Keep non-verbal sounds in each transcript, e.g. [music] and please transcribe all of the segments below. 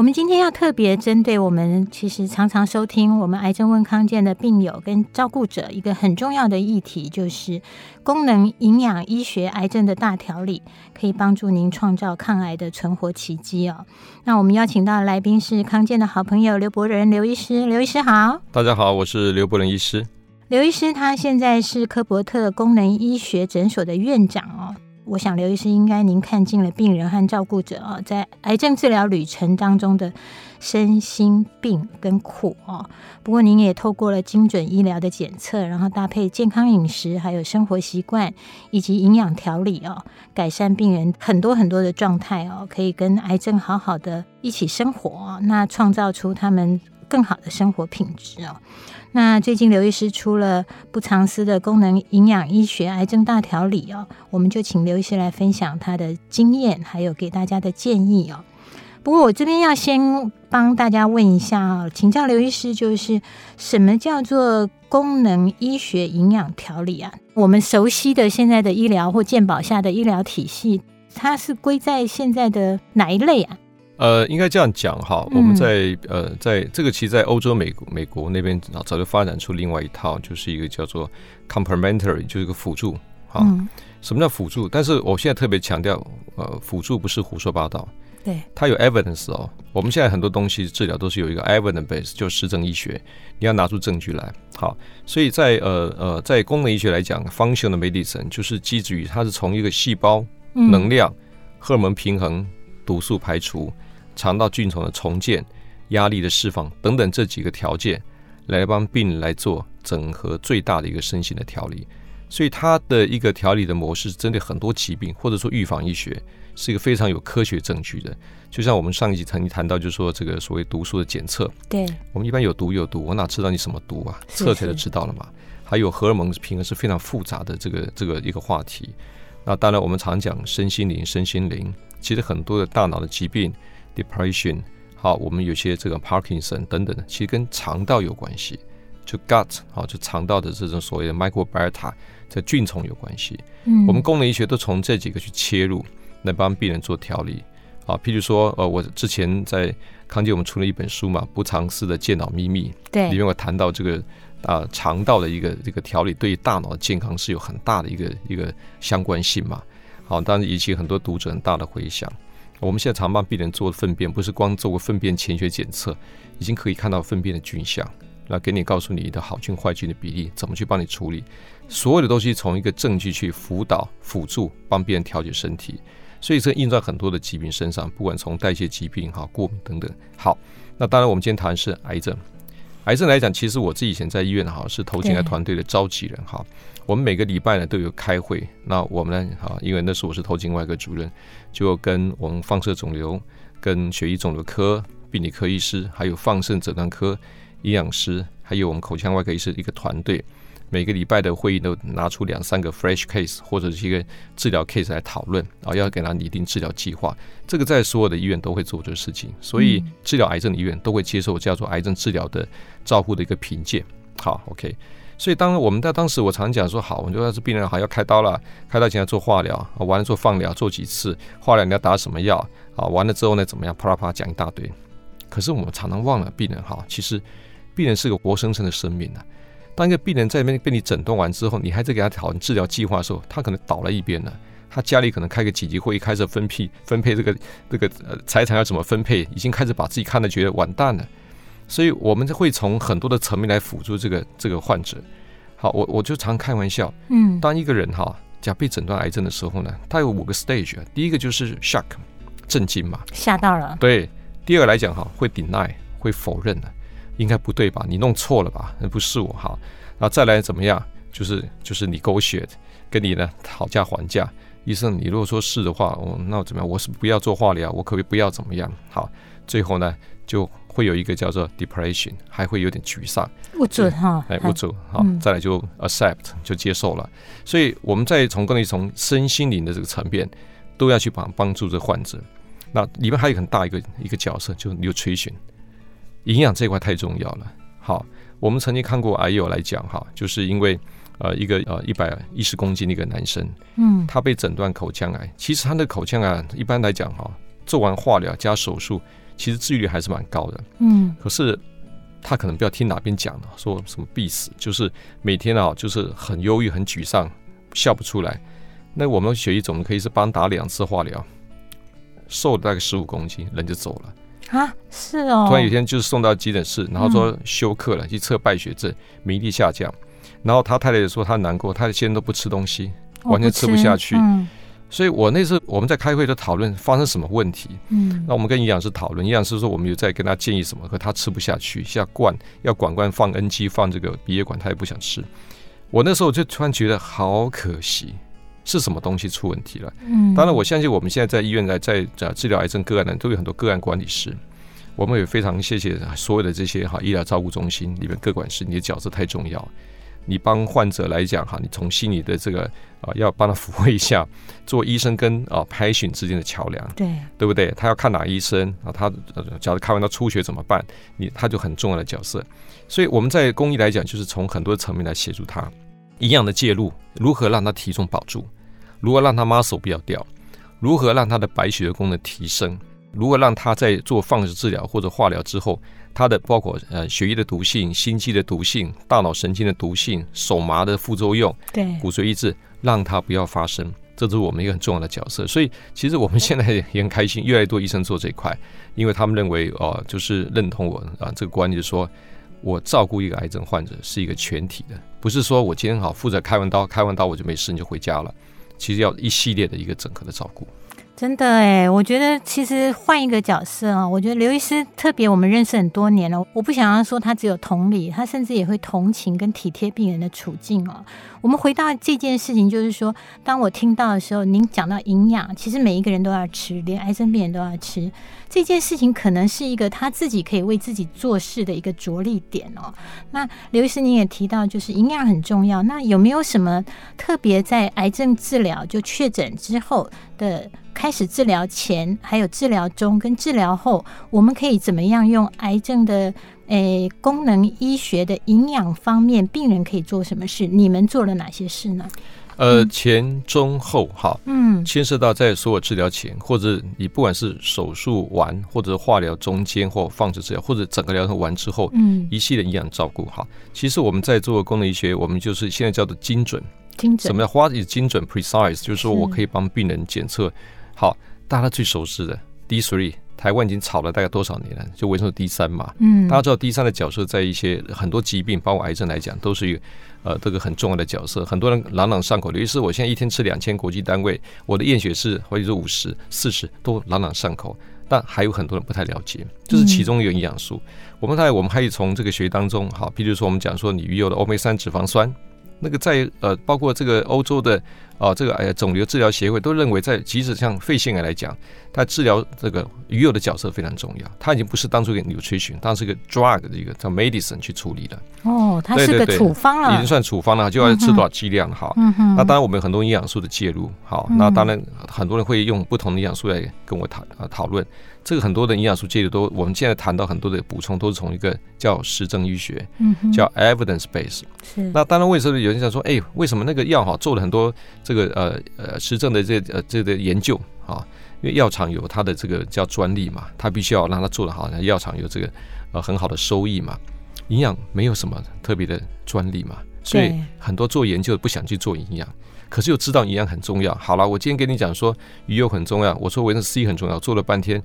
我们今天要特别针对我们其实常常收听我们癌症问康健的病友跟照顾者一个很重要的议题，就是功能营养医学癌症的大调理，可以帮助您创造抗癌的存活奇迹哦。那我们邀请到的来宾是康健的好朋友刘伯仁刘医师，刘医师好。大家好，我是刘伯仁医师。刘医师他现在是科伯特功能医学诊所的院长哦。我想刘医师应该您看尽了病人和照顾者啊，在癌症治疗旅程当中的身心病跟苦哦。不过您也透过了精准医疗的检测，然后搭配健康饮食，还有生活习惯以及营养调理哦，改善病人很多很多的状态哦，可以跟癌症好好的一起生活，那创造出他们更好的生活品质哦。那最近刘医师出了不藏私的功能营养医学癌症大调理哦，我们就请刘医师来分享他的经验，还有给大家的建议哦。不过我这边要先帮大家问一下哦，请教刘医师，就是什么叫做功能医学营养调理啊？我们熟悉的现在的医疗或健保下的医疗体系，它是归在现在的哪一类啊？呃，应该这样讲哈，我们在呃，在这个其实，在欧洲、美国、美国那边早就发展出另外一套，就是一个叫做 complementary，就是一个辅助。哈，什么叫辅助？但是我现在特别强调，呃，辅助不是胡说八道，对，它有 evidence 哦。我们现在很多东西治疗都是有一个 evidence base，就实证医学，你要拿出证据来。好，所以在呃呃，在功能医学来讲，functional medicine 就是基于它是从一个细胞能量、荷尔蒙平衡、毒素排除。肠道菌丛的重建、压力的释放等等这几个条件，来帮病人来做整合最大的一个身心的调理。所以它的一个调理的模式，针对很多疾病或者说预防医学，是一个非常有科学证据的。就像我们上一集曾经谈到，就是说这个所谓毒素的检测，对，我们一般有毒有毒，我哪知道你什么毒啊？测起来就知道了嘛。还有荷尔蒙平衡是非常复杂的这个这个一个话题。那当然我们常讲身心灵，身心灵，其实很多的大脑的疾病。Depression，好，我们有些这个 Parkinson 等等的，其实跟肠道有关系，就 gut，好，就肠道的这种所谓的 microbiota，这菌虫有关系。嗯，我们功能医学都从这几个去切入，来帮病人做调理。啊，譬如说，呃，我之前在康健，我们出了一本书嘛，《不藏私的健脑秘密》，对，里面我谈到这个啊肠道的一个这个调理，对于大脑的健康是有很大的一个一个相关性嘛。好，当然引起很多读者很大的回响。我们现在常帮病人做粪便，不是光做个粪便潜血检测，已经可以看到粪便的菌相，那给你告诉你的好菌坏菌的比例，怎么去帮你处理。所有的东西从一个证据去辅导、辅助，帮病人调节身体。所以这印在很多的疾病身上，不管从代谢疾病哈、过敏等等。好，那当然我们今天谈的是癌症。癌症来讲，其实我自己以前在医院哈是头颈癌团队的召集人哈。我们每个礼拜呢都有开会，那我们呢啊，因为那时我是头颈外科主任，就跟我们放射肿瘤、跟血液肿瘤科病理科医师，还有放射诊断科营养师，还有我们口腔外科医师一个团队，每个礼拜的会议都拿出两三个 fresh case 或者是一个治疗 case 来讨论啊，要给他拟定治疗计划。这个在所有的医院都会做这个事情，所以治疗癌症的医院都会接受叫做癌症治疗的照护的一个评鉴。好，OK。所以当我们在当时，我常讲说，好，我们就要是病人好要开刀了，开刀前要做化疗，完了做放疗，做几次化疗你要打什么药啊？完了之后呢怎么样？啪啦啪啦讲一大堆。可是我们常常忘了病人哈，其实病人是个活生生的生命啊。当一个病人在那边被你诊断完之后，你还在给他讨论治疗计划的时候，他可能倒了一边了。他家里可能开个紧急会议，开始分配分配这个这个呃财产要怎么分配，已经开始把自己看得觉得完蛋了。所以我们会从很多的层面来辅助这个这个患者。好，我我就常开玩笑，嗯，当一个人哈，假被诊断癌症的时候呢，他有五个 stage，第一个就是 shock，震惊嘛，吓到了。对，第二个来讲哈，会 deny，会否认的，应该不对吧？你弄错了吧？那不是我哈。然后再来怎么样？就是就是 negotiate，跟你呢讨价还价。医生，你如果说是的话，哦，那我怎么样？我是不要做化疗，我可不可以不要怎么样？好，最后呢，就会有一个叫做 depression，还会有点沮丧，不准哈，哎，不准，好，再来就 accept 就接受了。所以我们在从关于从身心灵的这个层面，都要去帮帮助这患者。那里面还有很大一个一个角色，就是 nutrition，营养这块太重要了。好，我们曾经看过癌友来讲哈，就是因为。呃，一个呃一百一十公斤的一个男生，嗯，他被诊断口腔癌。其实他的口腔癌一般来讲哈，做完化疗加手术，其实治愈率还是蛮高的，嗯。可是他可能不要听哪边讲的，说什么必死，就是每天啊，就是很忧郁、很沮丧，笑不出来。那我们血液总可以是帮打两次化疗，瘦了大概十五公斤，人就走了啊？是哦。突然有一天就是送到急诊室，然后说休克了，去测败血症，免疫力下降。然后他太太也说他难过，他现在都不吃东西，完全吃不下去。嗯，所以我那次我们在开会都讨论发生什么问题。嗯，那我们跟营养师讨论，营养师说我们有在跟他建议什么，可他吃不下去，要灌要管灌放 NG 放这个鼻液管，他也不想吃。我那时候就突然觉得好可惜，是什么东西出问题了？嗯，当然我相信我们现在在医院在在治疗癌症个案的都有很多个案管理师，我们也非常谢谢所有的这些哈医疗照顾中心里面各管事，你的角色太重要。你帮患者来讲哈，你从心里的这个啊，要帮他抚慰一下，做医生跟啊 patient 之间的桥梁，对对不对？他要看哪医生啊？他假如看完他出血怎么办？你他就很重要的角色。所以我们在公益来讲，就是从很多层面来协助他，营养的介入，如何让他体重保住，如何让他 muscle 不要掉，如何让他的白血的功能提升，如何让他在做放射治疗或者化疗之后。它的包括呃血液的毒性、心肌的毒性、大脑神经的毒性、手麻的副作用，对骨髓抑制，让它不要发生，这是我们一个很重要的角色。所以其实我们现在也很开心，越来越多医生做这一块，因为他们认为哦、呃，就是认同我啊这个观念，就是说我照顾一个癌症患者是一个全体的，不是说我今天好负责开完刀，开完刀我就没事你就回家了，其实要一系列的一个整合的照顾。真的哎，我觉得其实换一个角色啊，我觉得刘医师特别，我们认识很多年了。我不想要说他只有同理，他甚至也会同情跟体贴病人的处境哦。我们回到这件事情，就是说，当我听到的时候，您讲到营养，其实每一个人都要吃，连癌症病人都要吃。这件事情可能是一个他自己可以为自己做事的一个着力点哦。那刘医师，您也提到，就是营养很重要。那有没有什么特别在癌症治疗就确诊之后的？开始治疗前，还有治疗中跟治疗后，我们可以怎么样用癌症的诶、欸、功能医学的营养方面，病人可以做什么事？你们做了哪些事呢？呃，前中后哈，嗯，牵涉到在所有治疗前，或者你不管是手术完，或者化疗中间或放置治疗，或者整个疗程完之后，嗯，一系列营养照顾哈。其实我们在做功能医学，我们就是现在叫做精准，精准什么叫花以精准 precise，就是说我可以帮病人检测。好，大家最熟悉的 D three，台湾已经炒了大概多少年了？就维生素 D 三嘛。嗯，大家知道 D 三的角色在一些很多疾病，包括癌症来讲，都是一个呃这个很重要的角色。很多人朗朗上口，尤其是我现在一天吃两千国际单位，我的验血是或者是五十、四十都朗朗上口。但还有很多人不太了解，这、就是其中一个营养素。嗯、我们在我们可以从这个学当中，好，比如说我们讲说你鱼油的欧米三脂肪酸，那个在呃包括这个欧洲的。哦，这个哎呀，肿瘤治疗协会都认为，在即使像肺腺癌来讲，它治疗这个鱼油的角色非常重要。它已经不是当初一个 nutrition，当是一个 drug 的一个叫 medicine 去处理了。哦，它是个处方了，已经算处方了，就要吃多少剂量哈。嗯哼。那当然，我们有很多营养素的介入，好，那当然很多人会用不同的营养素来跟我讨啊讨论。这个很多的营养素介入都，我们现在谈到很多的补充都是从一个叫实证医学，嗯，叫 evidence base。是。那当然，为什么有人想说，哎，为什么那个药哈做了很多？这个呃呃实证的这呃这个研究啊，因为药厂有它的这个叫专利嘛，它必须要让它做得好，药厂有这个呃很好的收益嘛。营养没有什么特别的专利嘛，所以很多做研究不想去做营养，可是又知道营养很重要。好了，我今天跟你讲说鱼油很重要，我说维生素 C 很重要，做了半天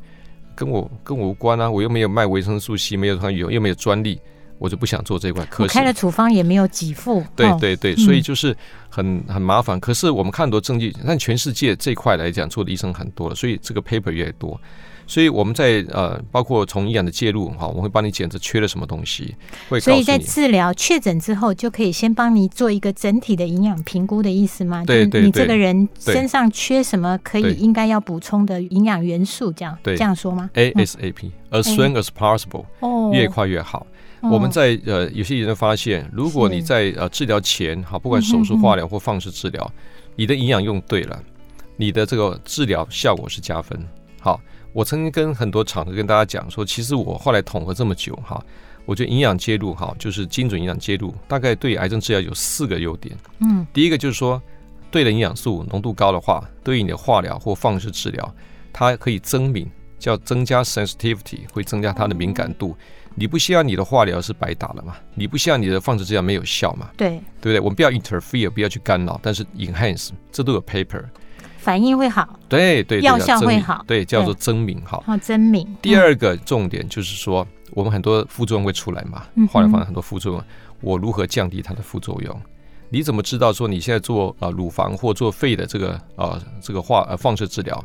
跟我跟我无关啊，我又没有卖维生素 C，没有鱼油，又没有专利。我就不想做这块，可是开了处方也没有给付。对对对，所以就是很很麻烦。可是我们看很多证据，但全世界这块来讲做的医生很多了，所以这个 paper 越多。所以我们在呃，包括从营养的介入哈，我们会帮你检测缺了什么东西，会所以在治疗确诊之后，就可以先帮你做一个整体的营养评估的意思吗？对对，你这个人身上缺什么，可以应该要补充的营养元素，这样对这样说吗？ASAP、嗯、as soon as possible，哦，越快越好。哦、我们在呃，有些研究发现，如果你在呃治疗前哈，不管手术、化疗或放射治疗，你的营养用对了，你的这个治疗效果是加分。好。我曾经跟很多场合跟大家讲说，其实我后来统合这么久哈，我觉得营养介入哈，就是精准营养介入，大概对癌症治疗有四个优点。嗯，第一个就是说，对的营养素浓度高的话，对于你的化疗或放射治疗，它可以增敏，叫增加 sensitivity，会增加它的敏感度。你不希望你的化疗是白打了嘛？你不希望你的放射治疗没有效嘛？对，对不对？我们不要 interfere，不要去干扰，但是 enhance，这都有 paper。反应会好，对对，药效会好，对，叫做增敏好。好，增敏。第二个重点就是说，我们很多副作用会出来嘛，化疗方案很多副作用，我如何降低它的副作用？你怎么知道说你现在做啊乳房或做肺的这个啊这个化呃放射治疗，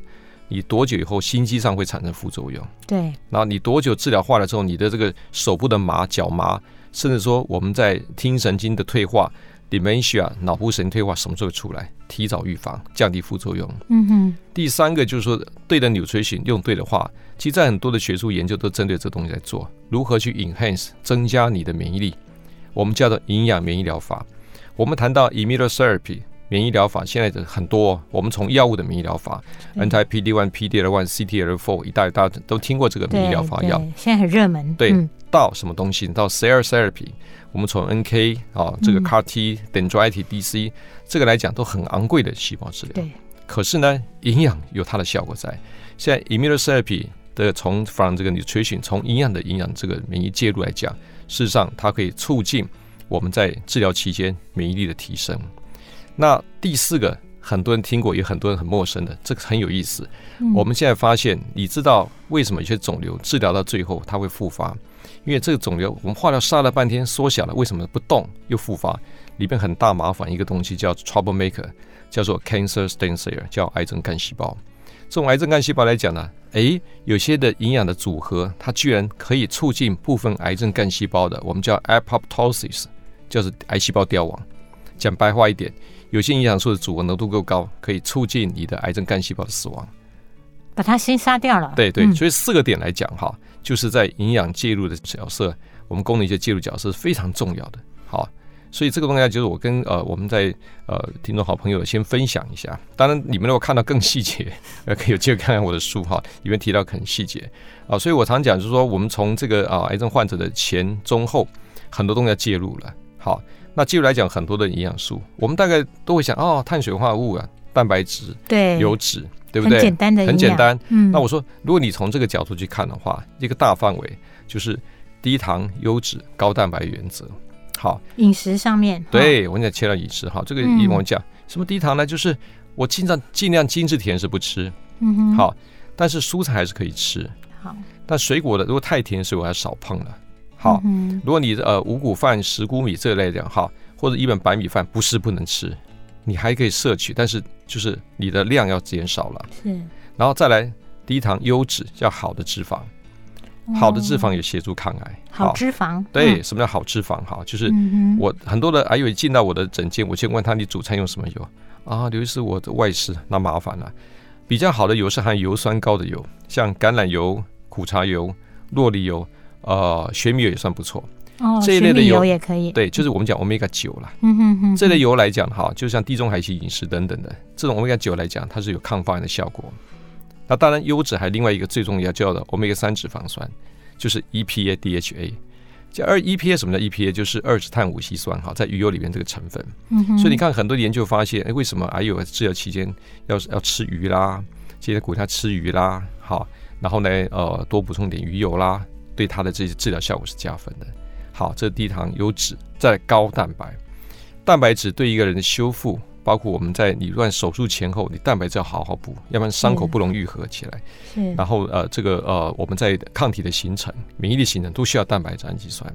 你多久以后心肌上会产生副作用？对。然后你多久治疗化了之后，你的这个手部的麻、脚麻，甚至说我们在听神经的退化。dementia 脑部神经退化什么时候出来？提早预防，降低副作用。嗯哼。第三个就是说，对的 nutrition 用对的话，其实在很多的学术研究都针对这东西在做，如何去 enhance 增加你的免疫力，我们叫做营养免疫疗法。我们谈到 immunotherapy 免疫疗法，现在的很多，我们从药物的免疫疗法，anti PD one、PD-L1、CTLA4 一代大家都听过这个免疫疗法药，现在很热门。对，嗯、到什么东西？到 cell therapy。我们从 NK 啊，这个 CAR-T、Dendritic DC 这个来讲都很昂贵的细胞治疗。对。可是呢，营养有它的效果在。现在 Immunotherapy 的从 from 这个 nutrition 从营养的营养这个免疫介入来讲，事实上它可以促进我们在治疗期间免疫力的提升。那第四个，很多人听过，也很多人很陌生的，这个很有意思。我们现在发现，你知道为什么有些肿瘤治疗到最后它会复发？因为这个肿瘤，我们化疗杀了半天，缩小了，为什么不动又复发？里边很大麻烦一个东西叫 trouble maker，叫做 cancer stem cell，叫癌症干细胞。这种癌症干细胞来讲呢，诶，有些的营养的组合，它居然可以促进部分癌症干细胞的，我们叫 apoptosis，就是癌细胞凋亡。讲白话一点，有些营养素的组合浓度够高，可以促进你的癌症干细胞的死亡。把它先杀掉了。对对，所以四个点来讲哈，就是在营养介入的角色，我们功能一些介入角色是非常重要的。好，所以这个东西就是我跟呃我们在呃听众好朋友先分享一下。当然你们如果看到更细节，呃可以有机会看看我的书哈，里面提到很细节啊。所以我常讲就是说，我们从这个啊癌症患者的前中后很多东西要介入了。好，那介入来讲很多的营养素，我们大概都会想哦，碳水化合物啊，蛋白质，对，油脂。对不对？很简单的，很简单。嗯，那我说，如果你从这个角度去看的话，一个大范围就是低糖、优质、高蛋白原则。好，饮食上面，对，我现在切到饮食哈。这个一我们讲什么低糖呢？就是我尽量尽量精致甜食不吃。嗯哼。好，但是蔬菜还是可以吃。好，但水果的如果太甜，水果还少碰了。好，如果你呃五谷饭、十谷米这类的哈，或者一碗白米饭，不是不能吃。你还可以摄取，但是就是你的量要减少了。是，然后再来低糖优质，叫好的脂肪，好的脂肪也协助抗癌。好脂肪，对，什么叫好脂肪？哈，就是我很多的癌友进到我的诊间，我先问他，你主餐用什么油啊？刘医师，我的外食，那麻烦了。比较好的油是含油酸高的油，像橄榄油、苦茶油、洛梨油，呃，玄米油也算不错。哦，这一类的油，油也可以，对，就是我们讲 omega 九了。嗯哼哼，这类油来讲哈，就像地中海型饮食等等的这种 omega 九来讲，它是有抗发炎的效果。那当然，优质还另外一个最重要叫的 omega 三脂肪酸，就是 EPA、DHA。这二 EPA 什么叫 EPA？就是二酯碳五烯酸哈，在鱼油里面这个成分。嗯哼。所以你看很多研究发现，哎，为什么癌友治疗期间要要吃鱼啦？现在鼓励他吃鱼啦，好，然后呢，呃，多补充点鱼油啦，对它的这些治疗效果是加分的。好，这低糖、优质，再高蛋白。蛋白质对一个人的修复，包括我们在你乱手术前后，你蛋白质要好好补，要不然伤口不容易愈合起来。是。然后呃，这个呃，我们在抗体的形成、免疫力形成都需要蛋白质、氨基酸。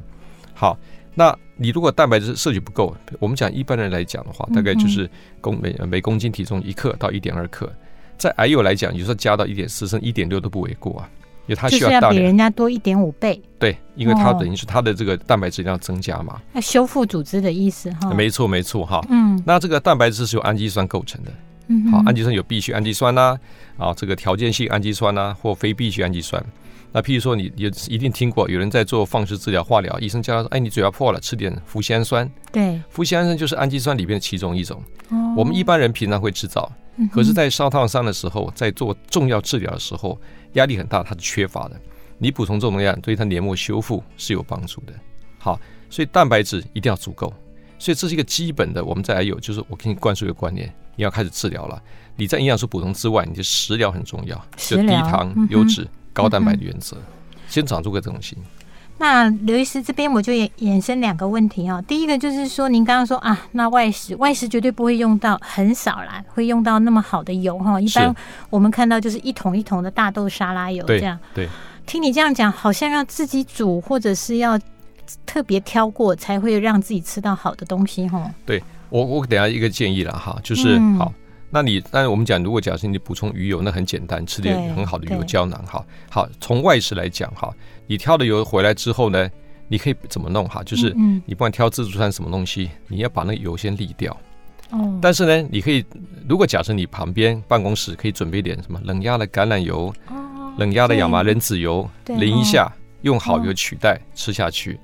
好，那你如果蛋白质摄取不够，我们讲一般人来讲的话，大概就是公每每公斤体重一克到一点二克。在癌友来讲，有时候加到一点四甚至一点六都不为过啊，因为它需要大要比人家多一点五倍。对，因为它等于是它的这个蛋白质量增加嘛。那修复组织的意思哈？没错，没错哈。嗯，那这个蛋白质是由氨基酸构成的。嗯，好，氨基酸有必需氨基酸呐、啊，啊，这个条件性氨基酸呐、啊，或非必需氨基酸。那譬如说，你也一定听过有人在做放射治疗、化疗，医生叫他说：“哎，你嘴巴破了，吃点麸酰胺酸。”对，麸酰胺酸就是氨基酸里面的其中一种。哦，我们一般人平常会制造，可是，在烧烫伤的时候，在做重要治疗的时候，压力很大，它是缺乏的。你补充这种量，对它黏膜修复是有帮助的。好，所以蛋白质一定要足够。所以这是一个基本的，我们再来有就是我给你灌输一个观念，你要开始治疗了。你在营养素补充之外，你的食疗很重要，就低糖、优质、高蛋白的原则。先长出个东西。那刘医师这边我就也衍生两个问题哦。第一个就是说，您刚刚说啊，那外食外食绝对不会用到很少啦，会用到那么好的油哈。一般我们看到就是一桶一桶的大豆沙拉油这样。对。听你这样讲，好像要自己煮或者是要特别挑过，才会让自己吃到好的东西哈。对我，我等下一个建议了哈，就是好。那你，但是我们讲，如果假设你补充鱼油，那很简单，吃点很好的鱼油胶囊，哈，好。从外食来讲，哈，你挑的油回来之后呢，你可以怎么弄哈？就是你不管挑自助餐什么东西，你要把那个油先沥掉。哦。但是呢，你可以，如果假设你旁边办公室可以准备点什么冷压的橄榄油，冷压的亚麻仁籽油，淋一下，用好油取代吃下去，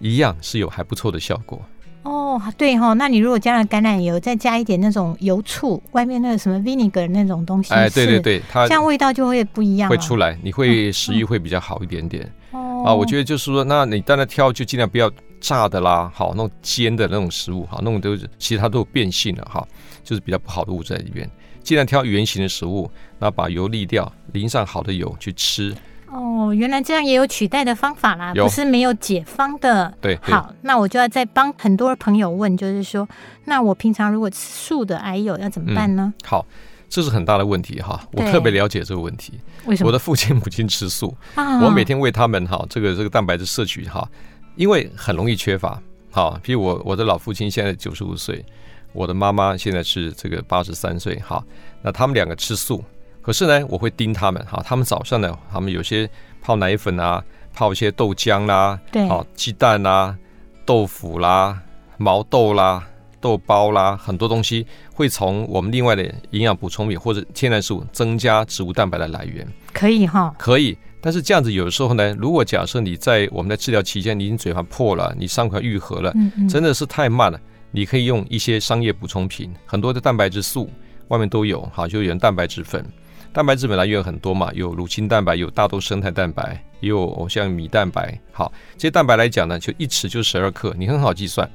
一样是有还不错的效果。哦，对哈，那你如果加了橄榄油，再加一点那种油醋，外面那个什么 vinegar 那种东西，哎，对对对，它这样味道就会不一样，会出来，你会食欲会比较好一点点。哦，啊，我觉得就是说，那你当然挑就尽量不要炸的啦，好，那种煎的那种食物，好，那种都是其实它都有变性了哈，就是比较不好的物质在里边，尽量挑圆形的食物，那把油沥掉，淋上好的油去吃。哦，原来这样也有取代的方法啦，不是没有解方的。对，好，那我就要再帮很多朋友问，就是说，那我平常如果吃素的癌友要怎么办呢？好，这是很大的问题哈，我特别了解这个问题。为什么？我的父亲母亲吃素，我每天喂他们哈，这个这个蛋白质摄取哈，因为很容易缺乏。好，比如我我的老父亲现在九十五岁，我的妈妈现在是这个八十三岁，哈，那他们两个吃素。可是呢，我会盯他们哈，他们早上呢，他们有些泡奶粉啊，泡一些豆浆啦，对，好鸡蛋啦，豆腐啦，毛豆啦，豆包啦，很多东西会从我们另外的营养补充品或者天然食物增加植物蛋白的来源，可以哈，可以。但是这样子有的时候呢，如果假设你在我们的治疗期间，你已经嘴巴破了，你伤口愈合了，嗯嗯，真的是太慢了。你可以用一些商业补充品，很多的蛋白质素外面都有，哈，就有蛋白质粉。蛋白质本来也有很多嘛，有乳清蛋白，有大豆生态蛋白，也有像米蛋白。好，这些蛋白来讲呢，就一匙就十二克，你很好计算。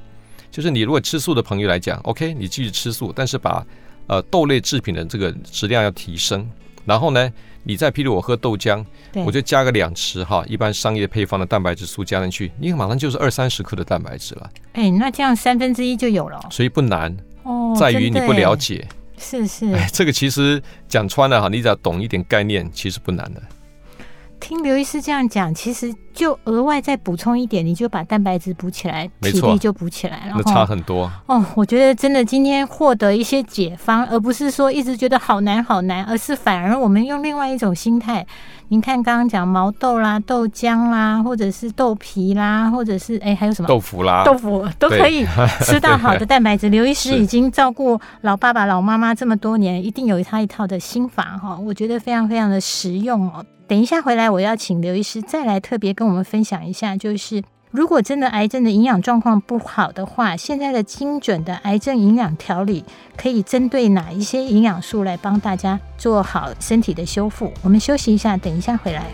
就是你如果吃素的朋友来讲，OK，你继续吃素，但是把呃豆类制品的这个质量要提升。然后呢，你再譬如我喝豆浆，我就加个两匙哈，一般商业配方的蛋白质素加进去，你马上就是二三十克的蛋白质了。哎，那这样三分之一就有了，所以不难哦，在于你不了解。是是，哎，这个其实讲穿了哈，你只要懂一点概念，其实不难的。听刘医师这样讲，其实就额外再补充一点，你就把蛋白质补起来，体力就补起来了。那差很多哦。我觉得真的今天获得一些解方，而不是说一直觉得好难好难，而是反而我们用另外一种心态。您看刚刚讲毛豆啦、豆浆啦，或者是豆皮啦，或者是哎还有什么豆腐啦，豆腐都可以 [laughs] 吃到好的蛋白质。刘医师已经照顾老爸爸、老妈妈这么多年，一定有他一套的心法哈，我觉得非常非常的实用哦。等一下回来，我要请刘医师再来特别跟跟我们分享一下，就是如果真的癌症的营养状况不好的话，现在的精准的癌症营养调理可以针对哪一些营养素来帮大家做好身体的修复？我们休息一下，等一下回来。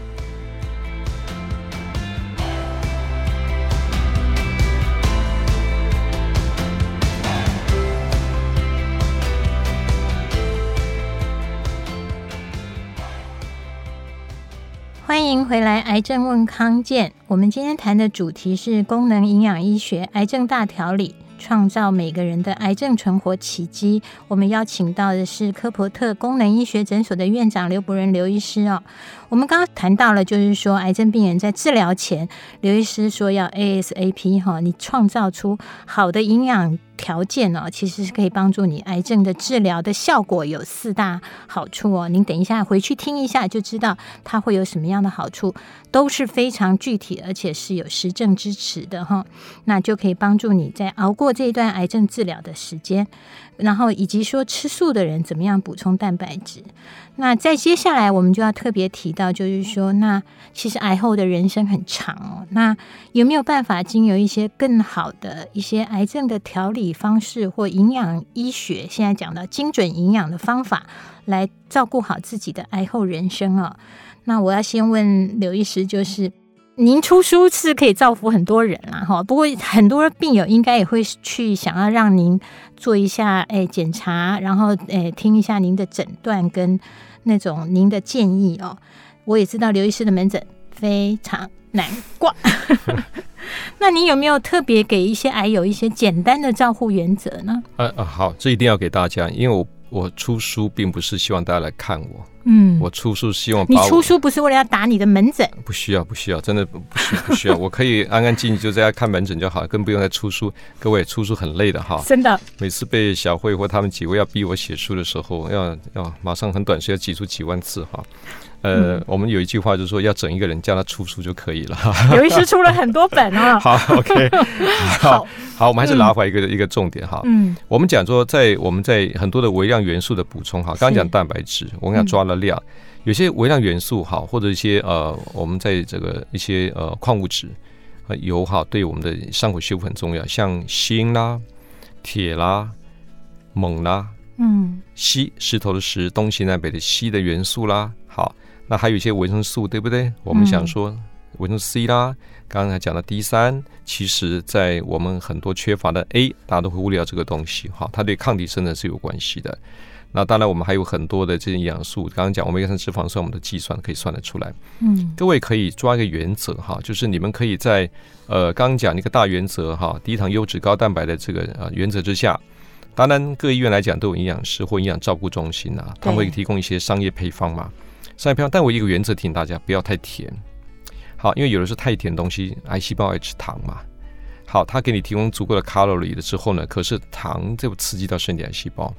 欢迎回来，癌症问康健。我们今天谈的主题是功能营养医学癌症大调理，创造每个人的癌症存活奇迹。我们邀请到的是科博特功能医学诊所的院长刘伯仁刘医师哦。我们刚刚谈到了，就是说癌症病人在治疗前，刘医师说要 ASAP 哈，你创造出好的营养条件呢，其实是可以帮助你癌症的治疗的效果有四大好处哦。您等一下回去听一下就知道它会有什么样的好处，都是非常具体而且是有实证支持的哈。那就可以帮助你在熬过这一段癌症治疗的时间，然后以及说吃素的人怎么样补充蛋白质。那在接下来我们就要特别提到，就是说，那其实癌后的人生很长哦。那有没有办法经由一些更好的一些癌症的调理方式或营养医学，现在讲到精准营养的方法，来照顾好自己的癌后人生啊？那我要先问刘医师，就是您出书是可以造福很多人啦，哈。不过很多病友应该也会去想要让您做一下诶检查，然后诶听一下您的诊断跟。那种您的建议哦，我也知道刘医师的门诊非常难挂。[laughs] 那您有没有特别给一些癌友一些简单的照护原则呢？呃呃，好，这一定要给大家，因为我我出书并不是希望大家来看我，嗯，我出书希望你出书不是为了要打你的门诊，不需要不需要，真的不需不需要，[laughs] 我可以安安静静就在家看门诊就好，更不用再出书。各位出书很累的哈，真的。每次被小慧或他们几位要逼我写书的时候，要要马上很短时间挤出几万字哈。呃，嗯、我们有一句话就是说，要整一个人叫他出书就可以了。刘医师出了很多本啊。[laughs] 好，OK，[laughs] 好，好，我们还是拿回一个、嗯、一个重点哈。嗯，我们讲说，在我们在很多的微量元素的补充哈，刚刚讲蛋白质，我们讲抓了量，嗯、有些微量元素哈，或者一些呃，我们在这个一些呃矿物质和油哈，对我们的伤口修复很重要，像锌啦、铁啦、锰啦，嗯，锡石头的石，东西南北的西的元素啦，好。那还有一些维生素，对不对？我们想说维生素 C 啦，刚才讲的 D 三，其实在我们很多缺乏的 A，大家都会忽略掉这个东西哈，它对抗体生成是有关系的。那当然，我们还有很多的这些营养素，刚刚讲欧米伽三脂肪酸，我们的计算可以算得出来。嗯，各位可以抓一个原则哈，就是你们可以在呃刚刚讲一个大原则哈，低糖、优质、高蛋白的这个呃原则之下，当然各医院来讲都有营养师或营养照顾中心啊，他们会提供一些商业配方嘛。商业配方，但我一个原则提醒大家，不要太甜。好，因为有的时候太甜的东西，癌细胞爱吃糖嘛。好，它给你提供足够的卡路里的之后呢，可是糖就刺激到身体癌细胞，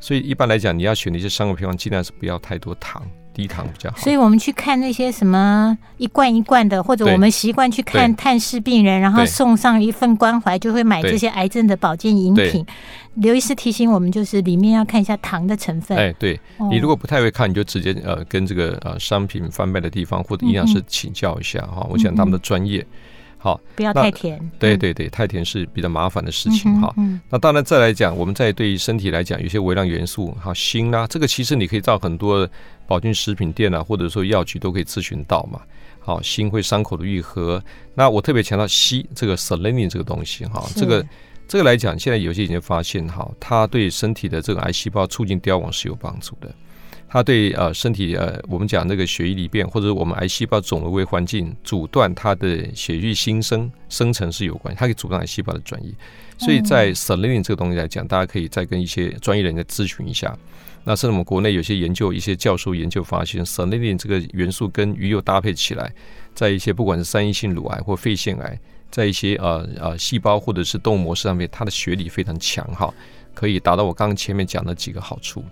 所以一般来讲，你要选的一些商业配方，尽量是不要太多糖。低糖比较好，所以我们去看那些什么一罐一罐的，或者我们习惯去看探视病人，然后送上一份关怀，就会买这些癌症的保健饮品。刘医师提醒我们，就是里面要看一下糖的成分。哎，对，你如果不太会看，你就直接呃跟这个呃商品贩卖的地方或者营养师请教一下哈，我想他们的专业。好，不要太甜。对对对，太甜是比较麻烦的事情哈。那当然再来讲，我们在对于身体来讲，有些微量元素，哈，锌啊，这个其实你可以到很多保健食品店啊，或者说药局都可以咨询到嘛。好，锌会伤口的愈合。那我特别强调硒，这个 selenium 这个东西哈，这个这个来讲，现在有些已经发现哈，它对身体的这个癌细胞促进凋亡是有帮助的。它对呃身体呃，我们讲那个血液里边，或者我们癌细胞肿瘤微环境阻断它的血液新生生成是有关系，它可以阻断癌细胞的转移。所以在 selenium 这个东西来讲，大家可以再跟一些专业人再咨询一下。那甚至我们国内有些研究，一些教授研究发现，selenium 这个元素跟鱼油搭配起来，在一些不管是三阴性乳癌或肺腺癌，在一些呃呃细胞或者是动物模式上面，它的学理非常强哈，可以达到我刚刚前面讲的几个好处。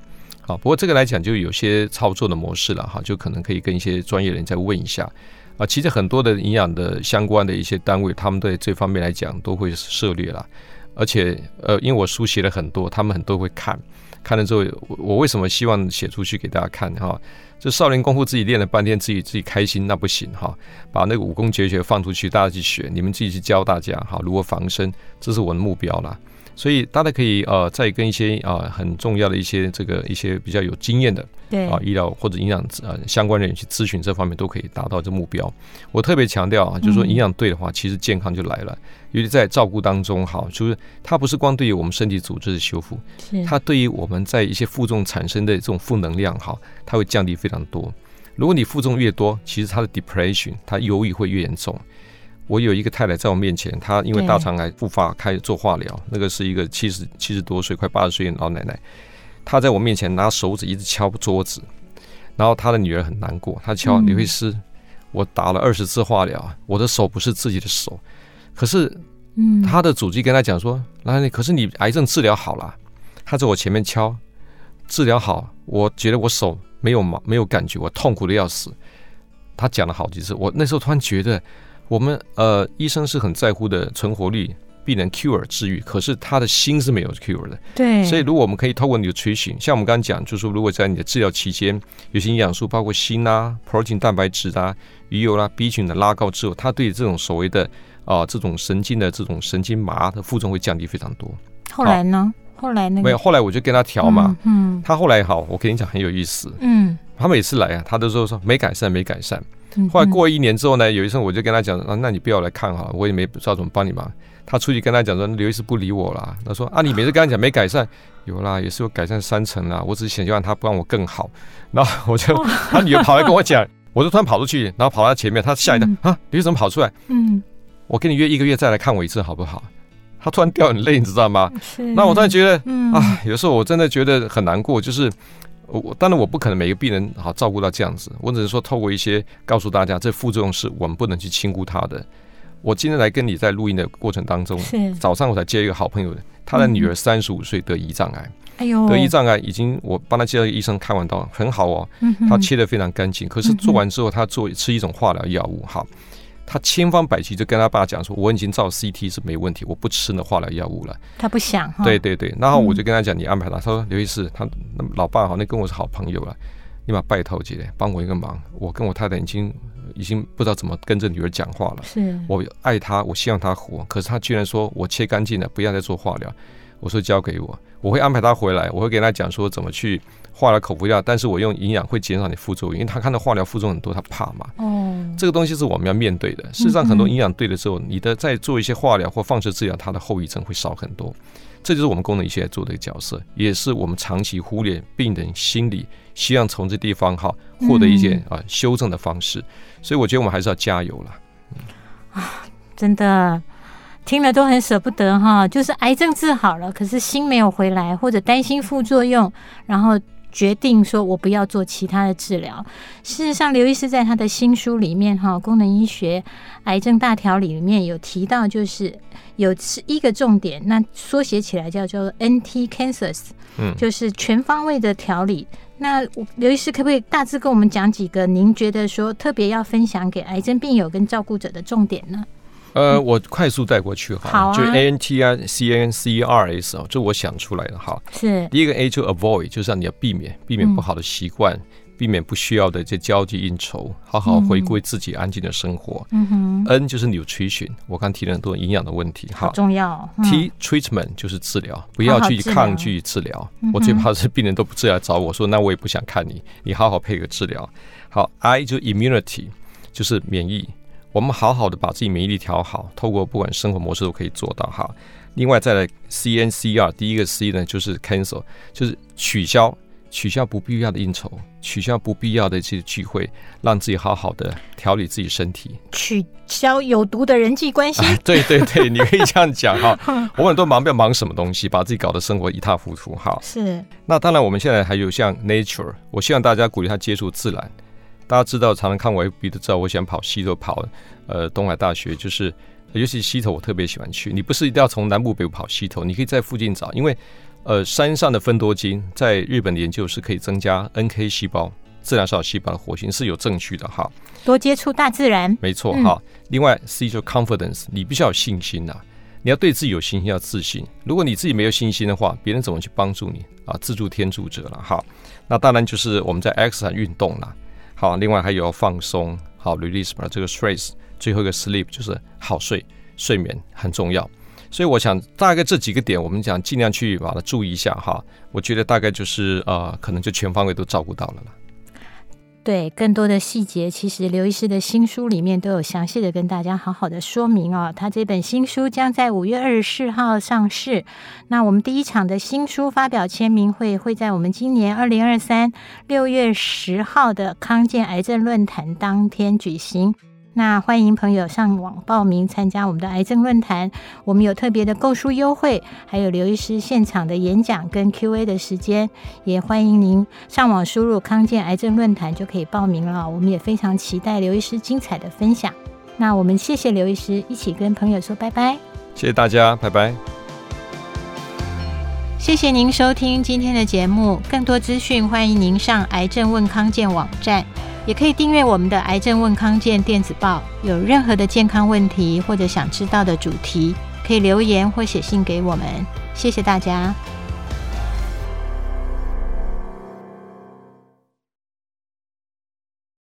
好，不过这个来讲就有些操作的模式了哈，就可能可以跟一些专业人再问一下啊。其实很多的营养的相关的一些单位，他们对这方面来讲都会涉猎了。而且呃，因为我书写了很多，他们很多会看，看了之后，我为什么希望写出去给大家看哈？这少林功夫自己练了半天，自己自己开心那不行哈。把那个武功绝学放出去，大家去学，你们自己去教大家哈，如何防身，这是我的目标了。所以大家可以呃，再跟一些啊、呃、很重要的一些这个一些比较有经验的对啊医疗或者营养呃相关人员去咨询这方面都可以达到这目标。我特别强调啊，就是说营养对的话，其实健康就来了。尤其在照顾当中，哈，就是它不是光对于我们身体组织的修复，它对于我们在一些负重产生的这种负能量，哈，它会降低非常多。如果你负重越多，其实它的 depression，它忧郁会越严重。我有一个太太在我面前，她因为大肠癌复发，开始做化疗。那个是一个七十七十多岁、快八十岁的老奶奶，她在我面前拿手指一直敲桌子，然后她的女儿很难过，她敲刘医师，我打了二十次化疗，我的手不是自己的手，可是嗯，他的主治跟她讲说：“那你可是你癌症治疗好了。”她在我前面敲，治疗好，我觉得我手没有毛，没有感觉，我痛苦的要死。她讲了好几次，我那时候突然觉得，我们呃医生是很在乎的存活率。病人 cure 治愈，可是他的心是没有 cure 的。对，所以如果我们可以透过 nutrition，像我们刚刚讲，就是说如果在你的治疗期间，有些营养素包括锌啊、protein 蛋白质啊、鱼油啦、啊、B 群的拉高之后，它对这种所谓的啊、呃、这种神经的这种神经麻的负重会降低非常多。后来呢？后来那个没有，后来我就跟他调嘛。嗯，嗯他后来好，我跟你讲很有意思。嗯，他每次来啊，他都说说没改善，没改善。后来过一年之后呢，有一次我就跟他讲啊，那你不要来看哈，我也没不知道怎么帮你忙。他出去跟他讲说，刘医师不理我了。他说啊，你每次跟他讲没改善，有啦，也是有改善三成啦。我只是想让他帮我更好。然后我就 [laughs] 他女儿跑来跟我讲，我就突然跑出去，然后跑到他前面，他吓一跳啊，刘医生怎么跑出来？嗯，我跟你约一个月再来看我一次好不好？他突然掉眼泪，你知道吗？是。那我突然觉得，啊，有时候我真的觉得很难过，就是我当然我不可能每个病人好照顾到这样子，我只是说透过一些告诉大家，这副作用是我们不能去轻估它的。我今天来跟你在录音的过程当中，是早上我才接一个好朋友，他的女儿三十五岁得胰脏癌，哎呦，得胰脏癌已经我帮他介绍医生看完刀很好哦，他切的非常干净，可是做完之后他做吃一种化疗药物，好，他千方百计就跟他爸讲说，我已经照 CT 是没问题，我不吃那化疗药物了，他不想，对对对，然后我就跟他讲，你安排他，他说刘医师，他老爸好，那跟我是好朋友了，你把拜托姐帮我一个忙，我跟我太太已经。已经不知道怎么跟这女儿讲话了。是我爱她，我希望她活，可是她居然说我切干净了，不要再做化疗。我说交给我，我会安排他回来，我会给他讲说怎么去化疗口服药，但是我用营养会减少你副作用，因为他看到化疗副作用很多，他怕嘛。哦，这个东西是我们要面对的。事实上，很多营养对的时候，你的在做一些化疗或放射治疗，它的后遗症会少很多。这就是我们功能医学做的一个角色，也是我们长期忽略病人心理，希望从这地方哈获得一些啊修正的方式。所以我觉得我们还是要加油了。啊，真的听了都很舍不得哈，就是癌症治好了，可是心没有回来，或者担心副作用，然后。决定说，我不要做其他的治疗。事实上，刘医师在他的新书里面，哈，《功能医学癌症大条理》里面有提到，就是有一个重点，那缩写起来叫做 NT Cancers，嗯，就是全方位的调理。那刘医师可不可以大致跟我们讲几个您觉得说特别要分享给癌症病友跟照顾者的重点呢？呃，我快速带过去哈，好啊、就 A N T I C A N C E R S 啊，这我想出来的哈。是第一个 A 就 Avoid，就是让你要避免避免不好的习惯，嗯、避免不需要的这交际应酬，好好回归自己安静的生活。嗯哼。N 就是 Nutrition，我刚提了很多营养的问题，好重要。嗯、T Treatment 就是治疗，不要去抗拒治疗。好好治疗我最怕是病人都不治疗找我说，那我也不想看你，你好好配合治疗。好，I 就 Immunity，就是免疫。我们好好的把自己免疫力调好，透过不管生活模式都可以做到哈。另外再来 C N C R，第一个 C 呢就是 cancel，就是取消取消不必要的应酬，取消不必要的这些聚会，让自己好好的调理自己身体，取消有毒的人际关系。啊、对对对，[laughs] 你可以这样讲哈。我们都忙不要忙什么东西，把自己搞得生活一塌糊涂哈。是。那当然，我们现在还有像 Nature，我希望大家鼓励他接触自然。大家知道，常常看我 FB 都知道，我喜欢跑西头跑，呃，东海大学就是，尤其西头我特别喜欢去。你不是一定要从南部北部跑西头，你可以在附近找，因为，呃，山上的芬多精在日本的研究是可以增加 NK 细胞、自然杀细胞的活性，是有证据的哈。多接触大自然，没错哈。嗯、另外，C 就 confidence，你必须要有信心呐、啊，你要对自己有信心，要自信。如果你自己没有信心的话，别人怎么去帮助你啊？自助天助者了哈。那当然就是我们在 X 上运动了。好，另外还有放松，好 release 嘛，这个 stress，最后一个 sleep 就是好睡，睡眠很重要。所以我想大概这几个点，我们想尽量去把它注意一下哈。我觉得大概就是呃，可能就全方位都照顾到了了。对，更多的细节，其实刘医师的新书里面都有详细的跟大家好好的说明哦。他这本新书将在五月二十四号上市。那我们第一场的新书发表签名会会在我们今年二零二三六月十号的康健癌症论坛当天举行。那欢迎朋友上网报名参加我们的癌症论坛，我们有特别的购书优惠，还有刘医师现场的演讲跟 Q&A 的时间，也欢迎您上网输入康健癌症论坛就可以报名了。我们也非常期待刘医师精彩的分享。那我们谢谢刘医师，一起跟朋友说拜拜。谢谢大家，拜拜。谢谢您收听今天的节目，更多资讯欢迎您上癌症问康健网站，也可以订阅我们的癌症问康健电子报。有任何的健康问题或者想知道的主题，可以留言或写信给我们。谢谢大家。